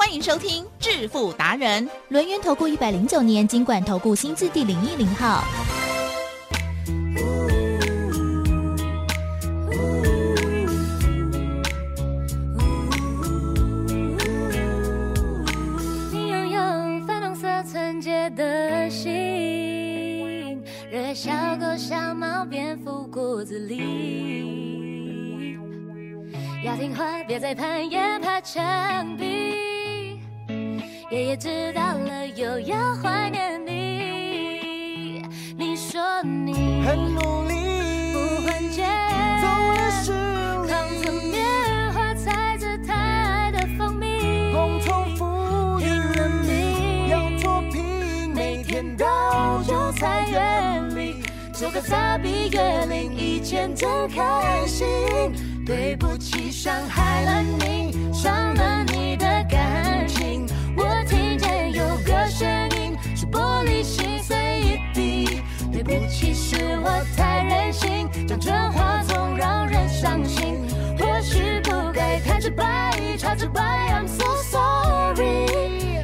欢迎收听致富达人，轮源投顾一百零九年经管投顾新字第零一零号。你拥有粉红色纯洁的心，热爱小狗、小猫、蝙蝠、骨子里。要听话，别再攀岩爬墙壁。爷爷知道了，又要怀念你。你说你很努力，不换肩，走了十扛着里，棉花，采着太爱的蜂蜜。共同富裕拼了命要脱贫，每天到韭菜园里，做个傻逼月龄以前真开心。对不起，伤害了你，伤了声音，是玻璃心碎一地。对不起，是我太任性，讲真话总让人伤心。或许不该太直白，超直白，I'm so sorry，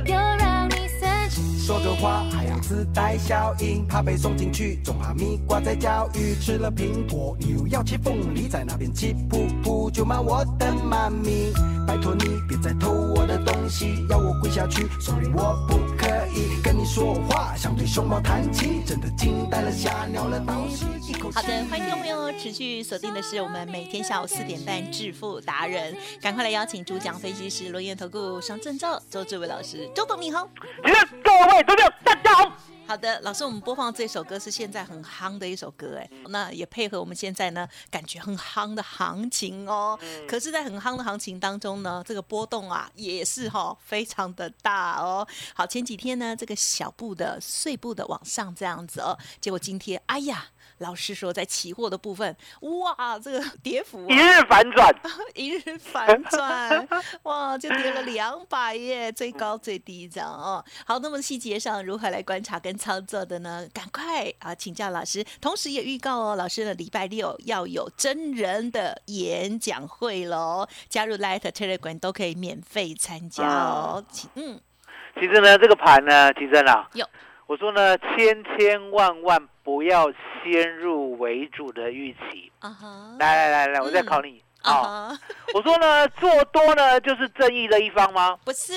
又让你生气。说的话还要自带效应，怕被送进去，种哈密瓜在教育，吃了苹果，你又要切凤梨，在那边气噗噗，就骂我的妈咪。拜托你别再偷我的东西，要我跪下去所以我不可以跟你说话，想对熊猫弹琴，真的惊呆了吓尿了倒吸一口气。好的，欢迎听众朋友持续锁定的是我们每天下午四点半致富达人，赶快来邀请主讲分析师罗源投顾双证照周志伟老师，周董你好。各位投票大家好。好的，老师，我们播放这首歌是现在很夯的一首歌，哎，那也配合我们现在呢感觉很夯的行情哦。可是，在很夯的行情当中呢，这个波动啊也是哈、非常的大哦。好，前几天呢这个小步的碎步的往上这样子哦，结果今天哎呀，老师说在期货的部分，哇，这个跌幅、啊、一日反转，一日反转，哇，就跌了两百耶，最高最低这样哦。好，那么细节上如何来观察跟操作的呢？赶快啊，请教老师，同时也预告哦，老师的礼拜六要有真人的演讲会喽，加入 Light Telegram 都可以免费参加哦。请嗯，其实呢，这个盘呢，其实啊有，我说呢，千千万万不要先入为主的预期。来来来来，我再考你。啊啊、哈，我说呢，做多呢就是正义的一方吗？不是，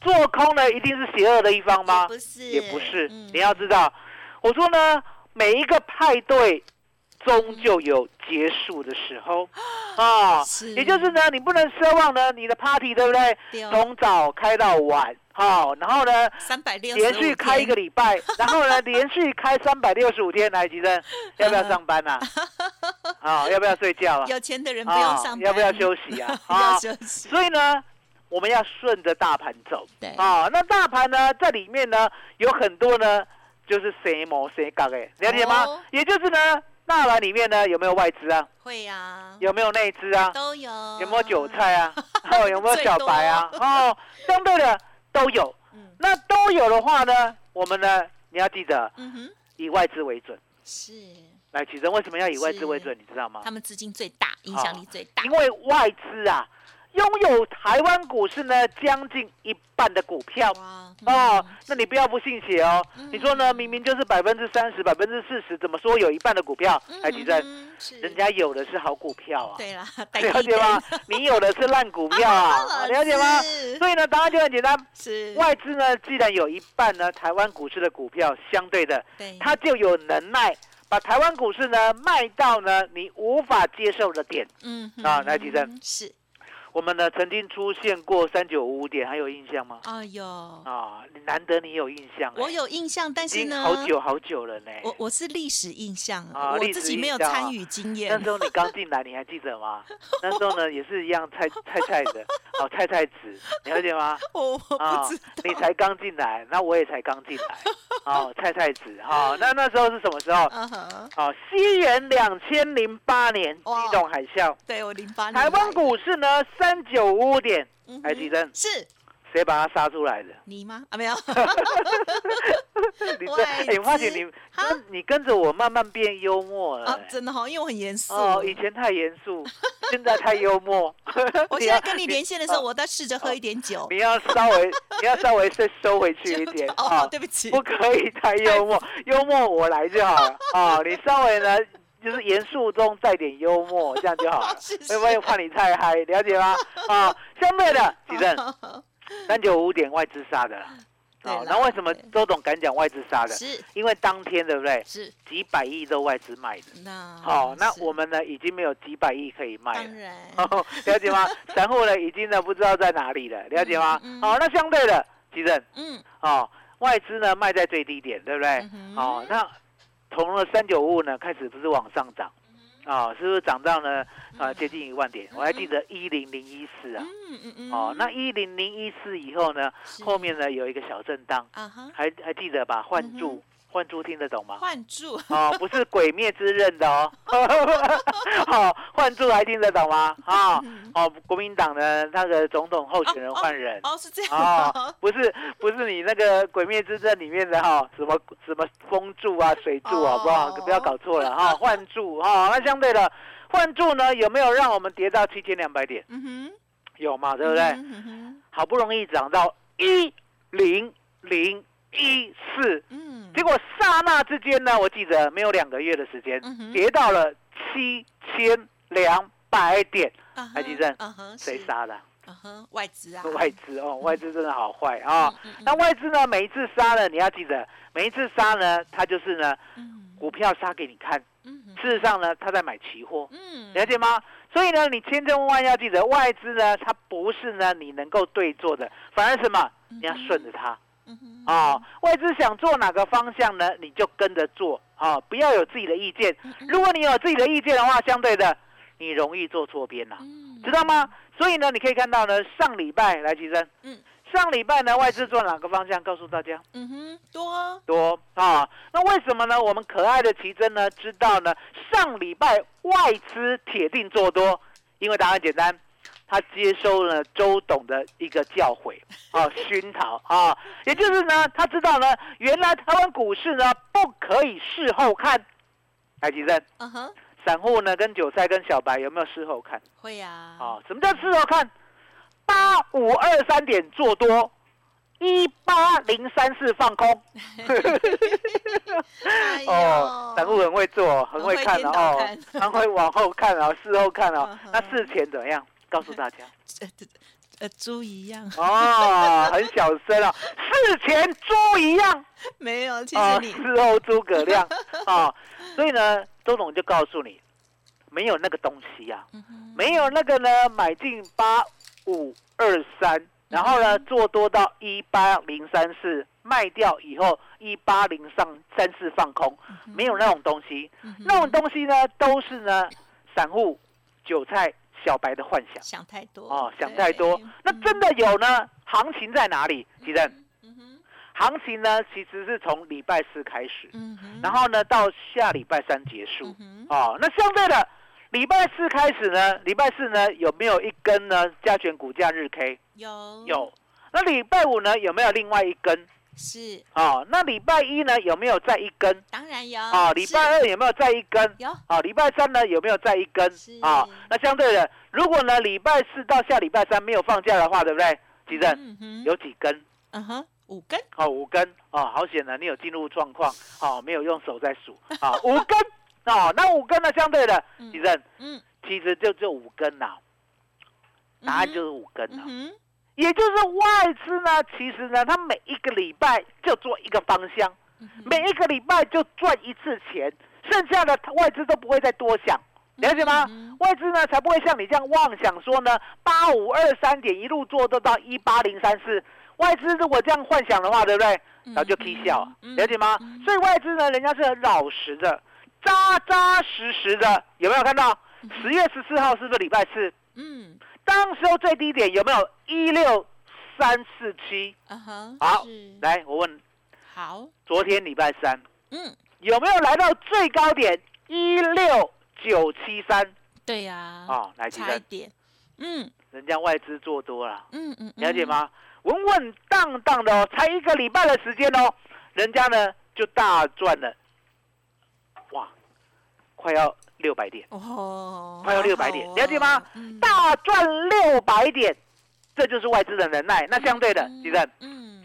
做空呢一定是邪恶的一方吗？不是，也不是。嗯。你要知道，我说呢，每一个派对终究有结束的时候。啊，是。也就是呢，你不能奢望呢你的 party 对不对？对哦。从早开到晚，好、然后呢三百六连续开一个礼拜，然后呢连续开三百六十五天，来，吉 生要不要上班呐、啊？要不要睡觉啊？有钱的人不用上班，要不要休息啊？要啊，休息，所以呢，我们要顺着大盘走。对啊，那大盘呢，在里面呢有很多呢，就是谁模谁港哎，了解吗？哦也就是呢，大盘里面呢有没有外资啊？会呀，有没有内资啊？都有，有没有韭菜啊？哦，有没有小白啊？哦，相对的都有。嗯那都有的话呢，我们呢，你要记得嗯哼，以外资为准。是来，启真为什么要以外资为准？你知道吗他？们资金最大，影响力最大因，为外资啊，拥有台湾股市呢将近一半的股票。哇哦嗯，那你不要不信邪哦。嗯你说呢？明明就是百分之三十、百分之四十，怎么说有一半的股票？嗯来，吉正，嗯是人家有的是好股票啊，对啦，了解吗？你有的是烂股票啊，了解吗？所以呢，答案就很简单。是外资呢，既然有一半呢，台湾股市的股票相对的，对，它就有能耐把台湾股市呢卖到呢你无法接受的点。嗯啊来吉正是我们呢曾经出现过三九五五点，还有印象吗？哎呦，啊，难得你有印象欸，我有印象，但是呢，好久好久了呢。我我是历史印象，啊我自己没有参与经验那。时候你刚进来，你还记得吗？那时候呢也是一样菜菜菜的，哦菜菜子，你了解吗？我我啊不知道，你才刚进来，那我也才刚进来，哦菜菜子哈、那那时候是什么时候？哦，西元两千零八年哇金融海啸，对我零八年台湾股市呢三九五点，还记得是谁把他杀出来的？你吗？啊，没有，你这，外哎，我发现资你跟你跟着我慢慢变幽默了、真的哈，因为我很严肃。哦，以前太严肃，现在太幽默。我 现在跟你连线的时候，哦我在试着喝一点酒。你要稍微，你要稍微再收回去一点哦，啊，对不起，不可以太幽默，幽默我来就好了啊。你稍微呢，就是严肃中带点幽默，这样就好了是。会不会怕你太嗨？了解吗？啊，相对的，几正 三九五点外资杀的啦。啊，对那为什么周董敢讲外资杀的？是因为当天对不对？是，几百亿都外资卖的。那好，那我们呢已经没有几百亿可以卖了。当然哦，了解吗？散户呢已经呢不知道在哪里了，了解吗？嗯嗯好，那相对的，吉正，嗯哦，外资呢卖在最低点，对不对？哦，那同了三九五五呢开始不是往上涨，啊，是不是涨到呢啊接近一万点？我还记得一零零一四啊，哦，那一零零一四以后呢，是。后面呢有一个小震荡，还还记得吧？换嗯注，换注听得懂吗？换注哦，不是鬼灭之刃的哦，好，换注还听得懂吗？啊、哦，国民党的那个总统候选人换人。哦，是这样哦哦，不是不是你那个《鬼灭之刃》里面的哈、什么什么风柱啊、水柱啊，哦不要不要搞错了哈、换柱哈、那相对的换柱呢，有没有让我们跌到七千两百点？嗯哼，有嘛，对不对？嗯哼嗯好不容易涨到一零零一四，嗯，结果刹那之间呢，我记得没有两个月的时间，嗯跌到了七千两百点。啊哈台积电嗯哼，谁杀的？嗯哼，外资啊，外资哦，外资真的好坏啊！那外资呢，每一次杀呢，你要记得，每一次杀呢，它就是呢，嗯股票杀给你看。事实上呢，他在买期货，嗯，了解吗？所以呢，你千真万万要记得，外资呢，它不是呢你能够对做的，反而什么？你要顺着它。嗯哼啊、外资想做哪个方向呢，你就跟着做啊、不要有自己的意见。嗯如果你有自己的意见的话，相对的，你容易做错边呐、嗯知道吗？所以呢，你可以看到呢，上礼拜来提升，嗯上礼拜呢，外资做哪个方向？告诉大家嗯哼，多多啊。那为什么呢？我们可爱的奇珍呢，知道呢，上礼拜外资铁定做多，因为答案简单。他接收了周董的一个教诲 啊，熏陶啊，也就是呢，他知道呢，原来台湾股市呢不可以事后看。台积电，嗯哼，散户呢跟韭菜跟小白有没有事后看？会呀，啊，什么叫事后看？八五二三点做多，一八零三四放空。哎哦，散户很会做，很会看哦，他会往后看啊，事后看哦嗯。哼那事前怎么样？告诉大家。呃猪一样，哦，很小声啊，事前猪一样。没有，其啊，实你事后诸葛亮。啊。所以呢，周董就告诉你，没有那个东西呀、嗯没有那个呢，买进八五二三，然后呢做多到一八零三四，卖掉以后一八零上三四放空，没有那种东西。嗯那种东西呢，都是呢散户、韭菜、小白的幻想想太多哦，想太多。那真的有呢？行情在哪里？吉正，嗯哼行情呢其实是从礼拜四开始，嗯哼，然后呢到下礼拜三结束嗯。哦，那相对的，礼拜四开始呢，礼拜四呢有没有一根呢加权股价日 K？有有。那礼拜五呢有没有另外一根？是。哦，那礼拜一呢有没有再一根？当然有。哦，礼拜二有没有再一根？有。啊，礼拜三呢有没有再一根？是？啊，那相对的，如果呢礼拜四到下礼拜三没有放假的话，对不对？吉正嗯有几根？嗯哼五根。哦，五根。哦，好险呢，你有进入状况，哦，没有用手在数，啊，五根。哦，那五根呢，相对的，嗯。吉正嗯。其实就就五根呐，答案就是五根呐，也就是外资呢，其实呢，它每一个礼拜就做一个方向，每一个礼拜就赚一次钱，剩下的外资都不会再多想，了解吗？嗯外资呢才不会像你这样妄想说呢，八五二三点一路做都到一八零三四。外资如果这样幻想的话，对不对？然后就 K 笑，嗯了解吗？嗯所以外资呢，人家是很老实的，扎扎实实的，有没有看到？十月十四号是不是礼拜四？嗯当时候最低点有没有一六三四七？啊哼，好是，来，我问，好，昨天礼拜三嗯，有没有来到最高点一六九七三？对呀，啊，来，吉生，差一点，嗯。人家外资做多了。嗯嗯，了解吗？稳稳当当的哦，才一个礼拜的时间哦，人家呢就大赚了，哇，快要六百点，嗯？哦，快要好600点了解吗大赚六百点，这就是外资的能耐。那相对的，嗯吉正，嗯，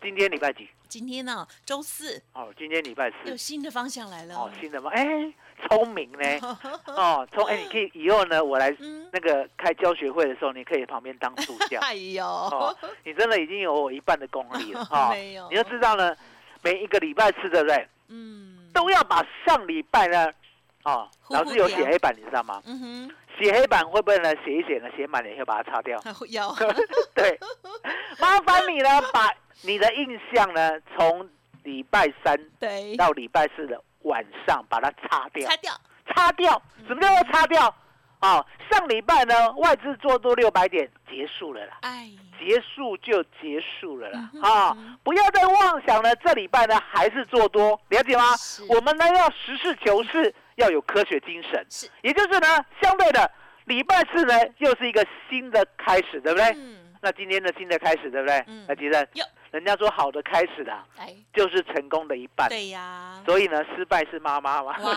今天礼拜几？今天呢，周四哦，今天礼拜四。有新的方向来了，哦，新的吗？哎，聪明呢。哦，聪哎，你可以以后呢，我来嗯，那个开教学会的时候，你可以旁边当助教。哎呦，哦，你真的已经有我一半的功力了哈。没有你要知道呢，每一个礼拜四，对不对？嗯，都要把上礼拜呢，哦，老师有掉写黑板，你知道吗？嗯哼，写黑板会不会呢？写一写呢，写满了以后把它擦掉。要，对，麻烦你呢，把你的印象呢，从礼拜三对，到礼拜四的晚上把它擦掉擦，掉，擦掉。什么叫做擦掉？哦，上礼拜呢，外资做多六百点，结束了啦。哎，结束就结束了啦啊、嗯不要再妄想了，这礼拜呢还是做多，了解吗？我们呢要实事求是，要有科学精神，是，也就是呢，相对的，礼拜四呢又是一个新的开始，对不对？嗯，那今天的新的开始，对不对？嗯。那吉正有，人家说好的开始啦，哎，就是成功的一半，对呀，所以呢，失败是妈妈嘛。哇，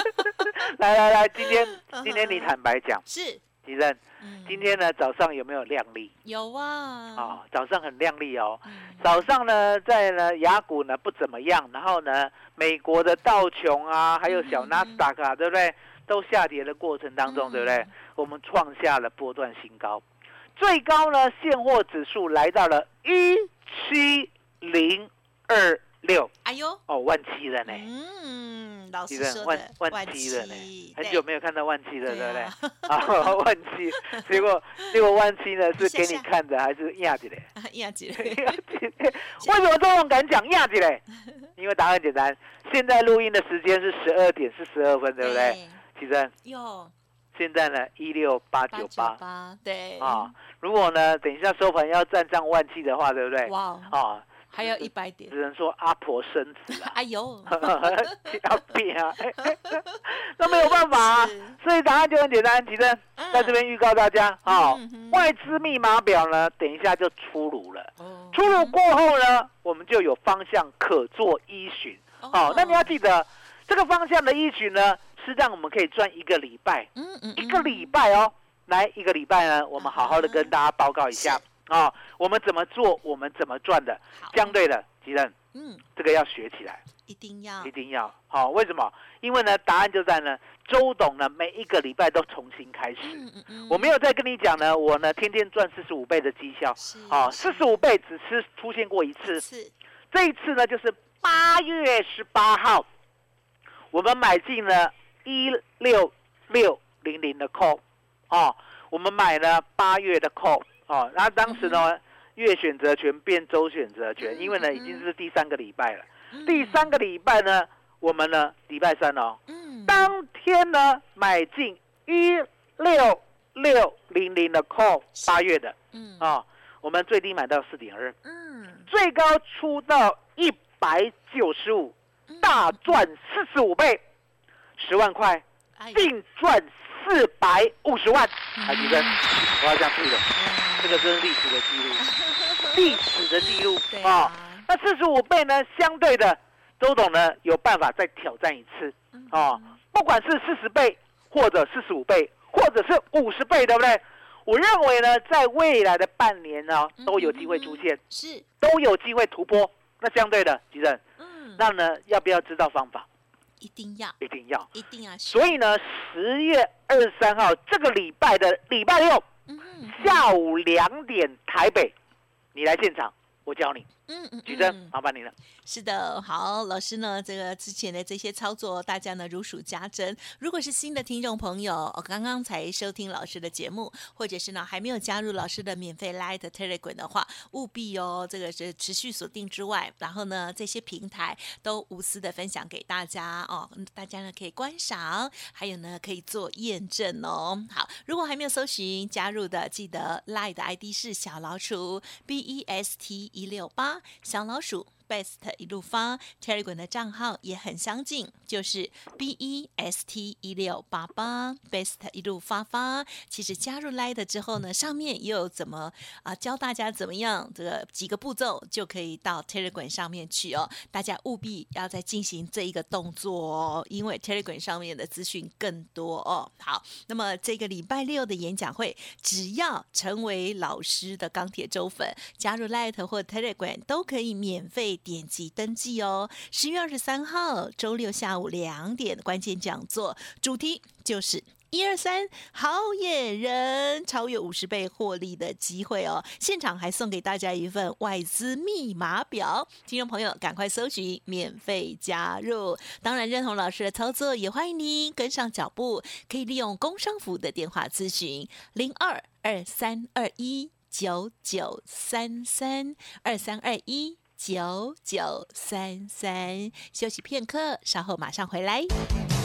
来来来，今天嗯。今天你坦白讲，是，吉正，嗯，今天呢早上有没有亮丽？有啊，哦、早上很亮丽哦。嗯，早上呢，在呢雅股呢不怎么样，然后呢，美国的道琼啊，还有小嗯纳斯达克啊，对不对？都下跌的过程当中，对不对？嗯？我们创下了波段新高，最高呢现货指数来到了一七零二六，哎呦，哦，万七了呢，嗯，老师说的万万七了呢，很久没有看到万七了，对。不对？啊？啊，万七，结果结果万七呢 是给你看的，还是压的嘞？啊呀姐，亚姐，为什么这种敢讲亚姐嘞？因为答案简单，现在录音的时间是十二点四十二分，对不对？？其实有现在呢一六八八。九九八八，对。啊，，如果呢等一下收盘要站上万七的话，对不对？哇，啊，还有一百点。只，能说阿婆生子啊，哎呦，要变啊，那没有办法啊，所以答案就很简单，其实嗯。在这边预告大家啊外资密码表呢，等一下就出炉了。哦。出炉过后呢，我们就有方向可做依循。好、那你要记得，这个方向的依循呢，是让我们可以赚一个礼拜，嗯嗯，一个礼拜哦。来一个礼拜呢，我们好好的跟大家报告一下啊、我们怎么做，我们怎么赚的。好。相对的，吉人嗯，这个要学起来，一定要。一定要。好、为什么？因为呢，答案就在呢，周董呢每一个礼拜都重新开始。嗯嗯嗯，我没有再跟你讲呢，我呢天天赚四十五倍的绩效，是。好、四十五倍只是出现过一次，是，这一次呢，就是八月十八号，我们买进了一六六零零的 call，哦，我们买了八月的 call，哦，然后当时呢，月选择权变周选择权，因为呢嗯已经是第三个礼拜了，嗯。第三个礼拜呢，我们呢礼拜三哦，嗯，当天呢买进一六六零零的 call，八月的嗯。啊、我们最低买到四点二。嗯，最高出到一百九十五，嗯大赚四十五倍，十万块哎净赚四百五十万。海迪生，我要这样记的，这个真是历史的记录，历史的记录啊、啊，那四十五倍呢，相对的，周董呢有办法再挑战一次嗯啊、不管是四十倍，或者四十五倍，或者是五十倍，对不对？我认为呢，在未来的半年呢，都有机会出现。是，都有机会突破。那相对的，吉正，嗯，那呢要不要知道方法？一定要，一定要。一定要，所以呢，十月二十三号这个礼拜的礼拜六下午两点台北，你来现场，我教你。嗯嗯举证嗯，麻烦你了。是的，好，老师呢，这个之前的这些操作，大家呢如数家珍。如果是新的听众朋友，哦刚刚才收听老师的节目，或者是呢还没有加入老师的免费 Light Telegram 的话，务必哦，这个是持续锁定之外，然后呢这些平台都无私的分享给大家哦，嗯大家呢可以观赏，还有呢可以做验证哦。好，如果还没有搜寻加入的，记得 Light 的 ID 是小老鼠 B E S T 一六八，小老鼠。Best 一路发 Telegram 的账号也很相近，就是 B E S T 一六八八 Best 一路发发。其实加入 Light 之后呢，上面也有怎么啊、教大家怎么样这个几个步骤就可以到 Telegram 上面去哦。大家务必要再进行这一个动作哦，因为 Telegram 上面的资讯更多哦。好，那么这个礼拜六的演讲会，只要成为老师的钢铁周粉，加入 Light 或 Telegram 都可以免费点击登记哦。十月二十三号周六下午两点关键讲座，主题就是。一二三，好野人超越五十倍获利的机会哦！现场还送给大家一份外资密码表，听众朋友赶快搜寻，免费加入。当然，认同老师的操作，也欢迎您跟上脚步，可以利用工商服的电话咨询零二二三二一九九三三二三二一九九三三。休息片刻，稍后马上回来。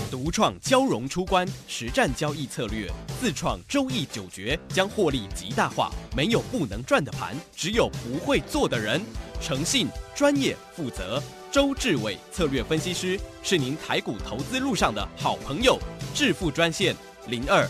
独创交融出关实战交易策略，自创周易九诀，将获利极大化。没有不能赚的盘，只有不会做的人。诚信、专业、负责。周志伟策略分析师是您台股投资路上的好朋友。致富专线零二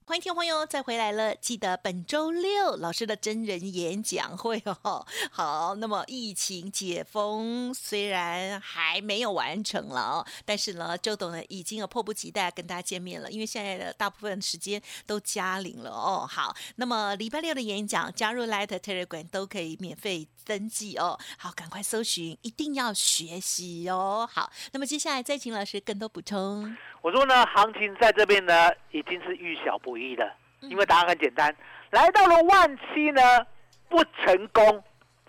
欢迎听众朋友再回来了，记得本周六老师的真人演讲会哦。好，那么疫情解封虽然还没有完成了哦，但是呢，周董呢已经有迫不及待跟大家见面了，因为现在的大部分时间都加零了哦。好，那么礼拜六的演讲加入 Light Telegram 都可以免费登记哦。好，赶快搜寻，一定要学习哦。好，那么接下来再请老师更多补充。我说呢，行情在这边呢已经是遇小不易了，因为答案很简单，来到了万七呢不成功，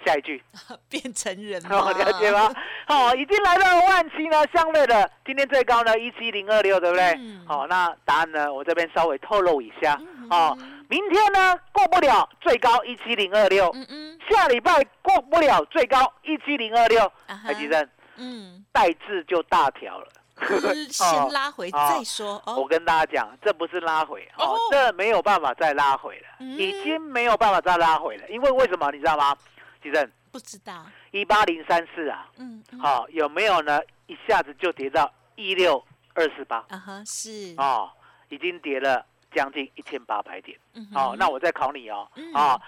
下一句。变成人哦，吗？了解吗？哦，已经来到了万七呢，相对的今天最高呢一七零二六，对不对？嗯。好、那答案呢我这边稍微透露一下。嗯。哦，明天呢过不了最高一七零二六，嗯嗯，下礼拜过不了最高一七零二六，啊哈。台积电嗯，代字就大条了。就是先拉回哦再说哦。我跟大家讲，这不是拉回哦哦，这没有办法再拉回了，嗯已经没有办法再拉回了。因为为什么你知道吗？吉正不知道，一八零三四啊，嗯，嗯好、有没有呢？一下子就跌到一六二四八啊哈，是，哦，已经跌了将近一千八百点。嗯哼哦，那我再考你哦嗯，啊，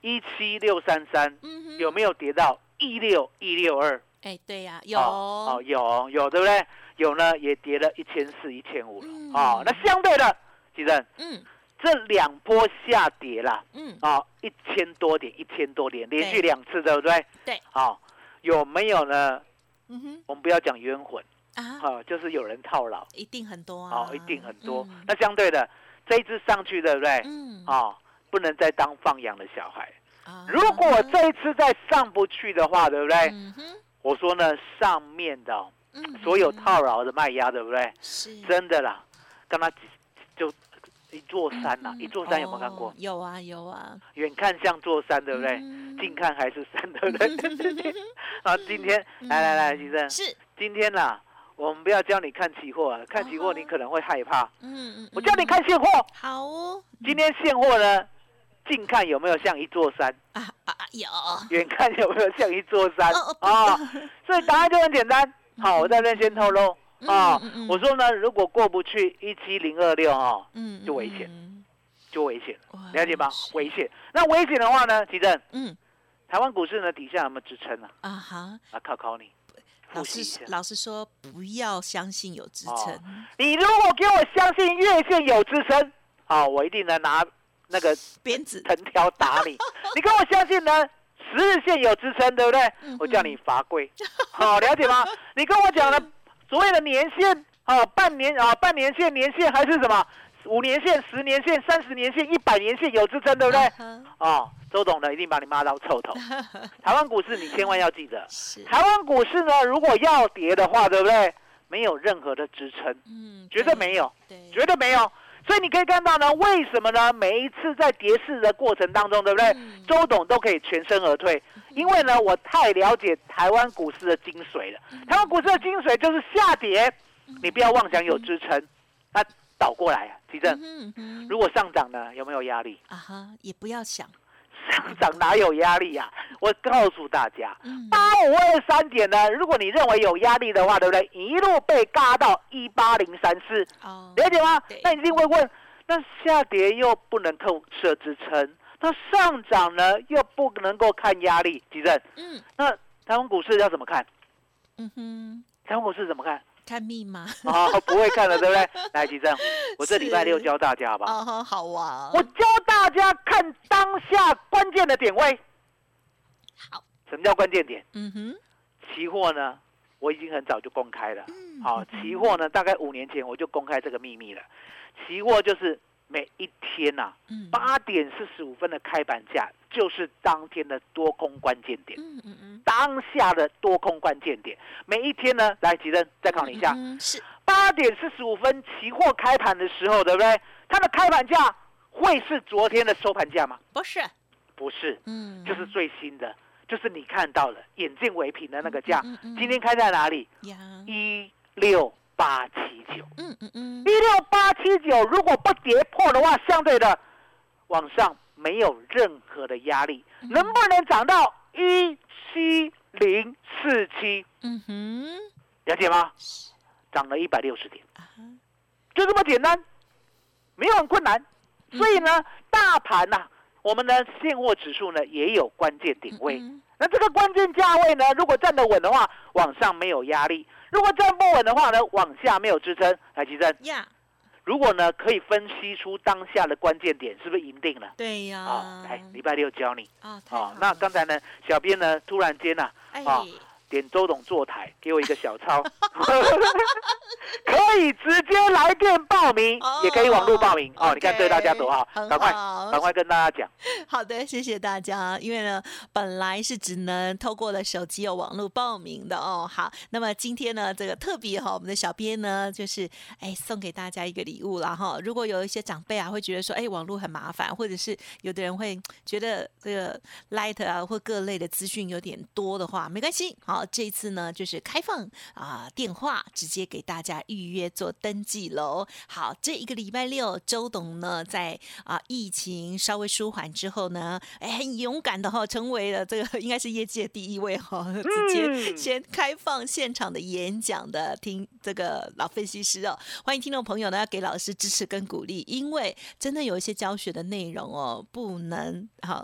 一七六三三有没有跌到一六一六二？哎，对呀，有哦，哦有有对不对？有呢，也跌了一千四、一千五了。嗯哦，那相对的，吉正嗯这两波下跌啦，嗯，哦，一千多点，一千多点，连续对两次，对不对？对，哦、有没有呢？嗯哼我们不要讲冤魂，啊，哦，就是有人套牢，一定很多啊哦，，一定很多。嗯那相对的，这一次上去，对不对？嗯哦，不能再当放养的小孩。啊如果这一次再上不去的话，对不对？嗯哼我说呢，上面的哦嗯所有套牢的卖压，对不对？是真的啦，刚刚就一座山呐、嗯一座山有没有看过哦？有啊有啊，远看像座山，对不对？嗯近看还是山，对不对？啊，今天来来来，先生，是，今天啦，我们不要教你看期货啊，看期货你可能会害怕。嗯嗯，我教你嗯看现货，好哦，今天现货呢，近看有没有像一座山？啊啊啊有，远看有没有像一座山哦啊？所以答案就很简单。好，我在这边先透露啊我说呢，如果过不去一七零二六哦，嗯就危险嗯就危险了，解吗？危险。那危险的话呢，吉正，嗯台湾股市呢底下有没有支撑啊？啊哈，啊，考考你，老。师老师说不要相信有支撑，你如果给我相信月线有支撑，啊，我一定能拿那个鞭子藤条打你。你跟我相信呢，十日线有支撑，对不对？我叫你罚跪，好了解吗？你跟我讲的所谓的年限啊，半年啊，半年线、年限还是什么？五年线、十年线、三十年线、一百年线有支撑，对不对？嗯哦，周董呢一定把你骂到臭头。台湾股市你千万要记得，台湾股市呢如果要跌的话，对不对？没有任何的支撑，嗯，绝对没有。对，绝对没有。所以你可以看到呢，为什么呢？每一次在跌势的过程当中，对不对？嗯周董都可以全身而退，因为呢，我太了解台湾股市的精髓了。嗯台湾股市的精髓就是下跌，你不要妄想有支撑，它倒过来啊，奇正，如果上涨呢，有没有压力？啊哈，也不要想，上涨哪有压力呀、我告诉大家，嗯八五二三点呢，如果你认为有压力的话，对不对？一路被嘎到一八零三四，哦，了解吗？那你一定会问，那下跌又不能透设支撑，那上涨呢又不能够看压力，吉正，嗯那台湾股市要怎么看？嗯哼，台湾股市怎么看？看密码，哦，不会看了，对不对？来，吉正，我这礼拜六教大家好不好？啊，我教大家看当下关键的点位。好，什么叫关键点？嗯哼，期货呢，我已经很早就公开了。嗯好，期货呢，大概五年前我就公开这个秘密了。期货就是每一天呐、嗯，八点四十五分的开盘价就是当天的多空关键点，嗯嗯嗯，当下的多空关键点。每一天呢，来吉正再考你一下，嗯是，八点四十五分期货开盘的时候，对不对？它的开盘价会是昨天的收盘价吗？不是，不是，嗯，就是最新的，就是你看到了眼见为凭的那个价。今天开在哪里？一六八七九。嗯嗯嗯一，六八七九如果不跌破的话，相对的往上没有任何的压力，嗯能不能涨到一七零四七？嗯哼，了解吗？涨了一百六十点，啊，就这么简单，没有很困难。所以呢，大盘呐、我们的现货指数呢也有关键点位。嗯那这个关键价位呢，如果站得稳的话，往上没有压力；如果站不稳的话呢，往下没有支撑。来，吉正，呀，如果呢可以分析出当下的关键点，是不是赢定了？对呀，啊，来，礼拜六教你。啊，好，那了刚才呢，小编呢突然间呐、哎，啊点周董坐台，给我一个小抄，可以直接来电报名，哦也可以网络报名。哦，你看对大家多好，赶快赶快跟大家讲。好的，谢谢大家。因为呢，本来是只能透过了手机有网络报名的哦。好，那么今天呢，这个特别哈，我们的小编呢，就是哎送给大家一个礼物啦哈。如果有一些长辈啊，会觉得说，哎，网络很麻烦，或者是有的人会觉得这个 Light 啊或各类的资讯有点多的话，没关系。好，这次呢，就是开放啊电话，直接给大家预约做登记喽。好，这一个礼拜六，周董呢在啊疫情稍微舒缓之后呢，哎，很勇敢的哈、成为了这个应该是业界第一位哈、直接嗯先开放现场的演讲的听这个老分析师哦，欢迎听众朋友呢要给老师支持跟鼓励，因为真的有一些教学的内容哦，不能哈、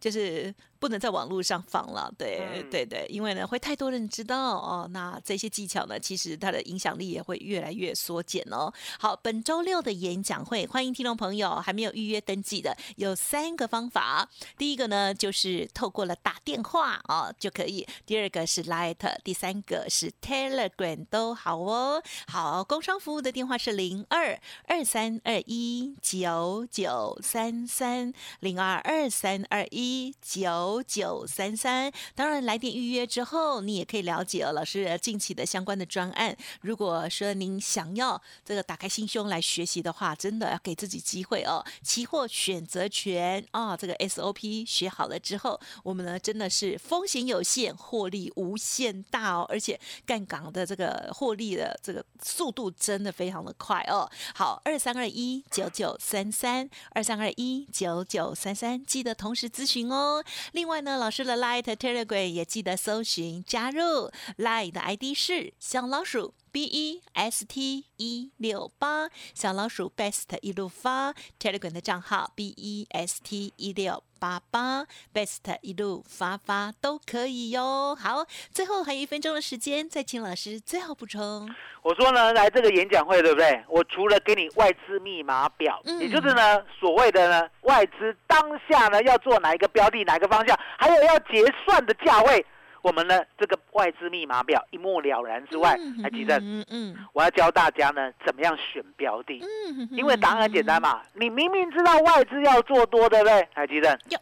就是不能在网络上放了，对、嗯对对，因为呢会太多人知道哦，那这些技巧呢，其实它的影响力也会越来越缩减哦。好，本周六的演讲会，欢迎听众朋友还没有预约登记的，有三个方法。第一个呢，就是透过了打电话哦就可以；第二个是 Light，第三个是 Telegram 都好哦。好，工商服务的电话是零二二三二一九九三三零二二三二一九九九三三。当然，来电预约之后，你也可以了解哦，老师近期的相关的专案。如果说您想要这个打开心胸来学习的话，真的要给自己机会哦。期货选择权啊、这个 SOP 学好了之后，我们呢真的是风险有限，获利无限大哦，而且干港的这个获利的这个速度真的非常的快哦。好，二三二一九九三三，二三二一九九三三，记得同时咨询哦。另外呢，老师的 Light Telegram 也记得搜寻加入，Light 的 ID 是小老鼠。B E S T 一六八小老鼠 Best 一路发 Telegram 的账号 B E S T 一六八。八八，best 一路发发都可以哟。好，最后还有一分钟的时间，再请老师最后补充。我说呢，来这个演讲会，对不对？我除了给你外资密码表，嗯也就是呢所谓的呢外资当下呢要做哪一个标的、哪一个方向，还有要结算的价位，我们呢这个外资密码表一目了然之外，还记得嗯嗯我要教大家呢怎么样选标的，嗯因为答案很简单嘛，你明明知道外资要做多，对不对？还记得有？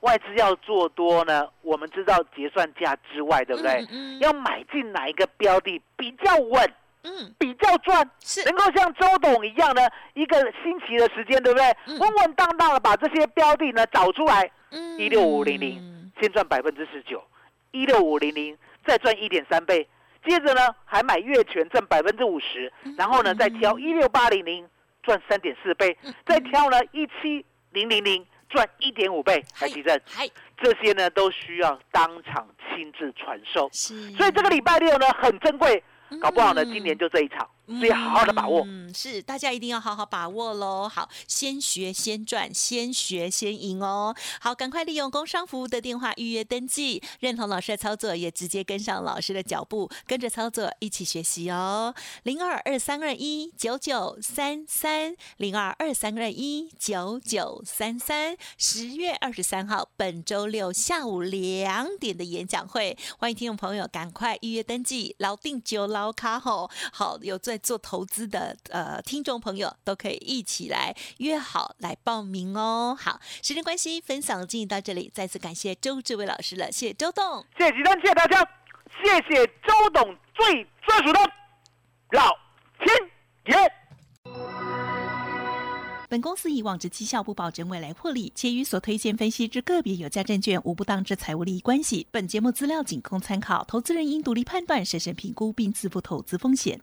外资要做多呢，我们知道结算价之外，对不对？嗯嗯要买进哪一个标的比较稳？嗯，比较赚，是能够像周董一样呢，一个星期的时间，对不对？嗯稳稳当当的把这些标的呢找出来，嗯一六五零零先赚百分之十九，一六五零零再赚一点三倍，接着呢还买月权赚百分之五十，嗯。然后呢再挑一六八零零赚三点四倍，再挑呢一七零零零赚一点五倍，还记得嗨，这些呢都需要当场亲自传授，是，所以这个礼拜六呢很珍贵，搞不好呢嗯今年就这一场。所以好好的把握。嗯，是大家一定要好好把握喽。好，先学先赚，先学先赢哦。好，赶快利用工商服务的电话预约登记，认同老师的操作，也直接跟上老师的脚步，跟着操作一起学习哦。零二二三二一九九三三，零二二三二一九九三三。十月二十三号，本周六下午两点的演讲会，欢迎听众朋友赶快预约登记，老定九老卡吼。好，有在做投资的呃听众朋友都可以一起来约好来报名哦。好，时间关系，分享进行到这里，再次感谢周志伟老师了，谢谢周董。谢谢吉丹，谢谢大家，谢谢周董最专属的老天爷。本公司以往之绩效不保证未来获利，且与所推荐分析之个别有价证券无不当之财务利益关系。本节目资料仅供参考，投资人应独立判断、审慎评估并自负投资风险。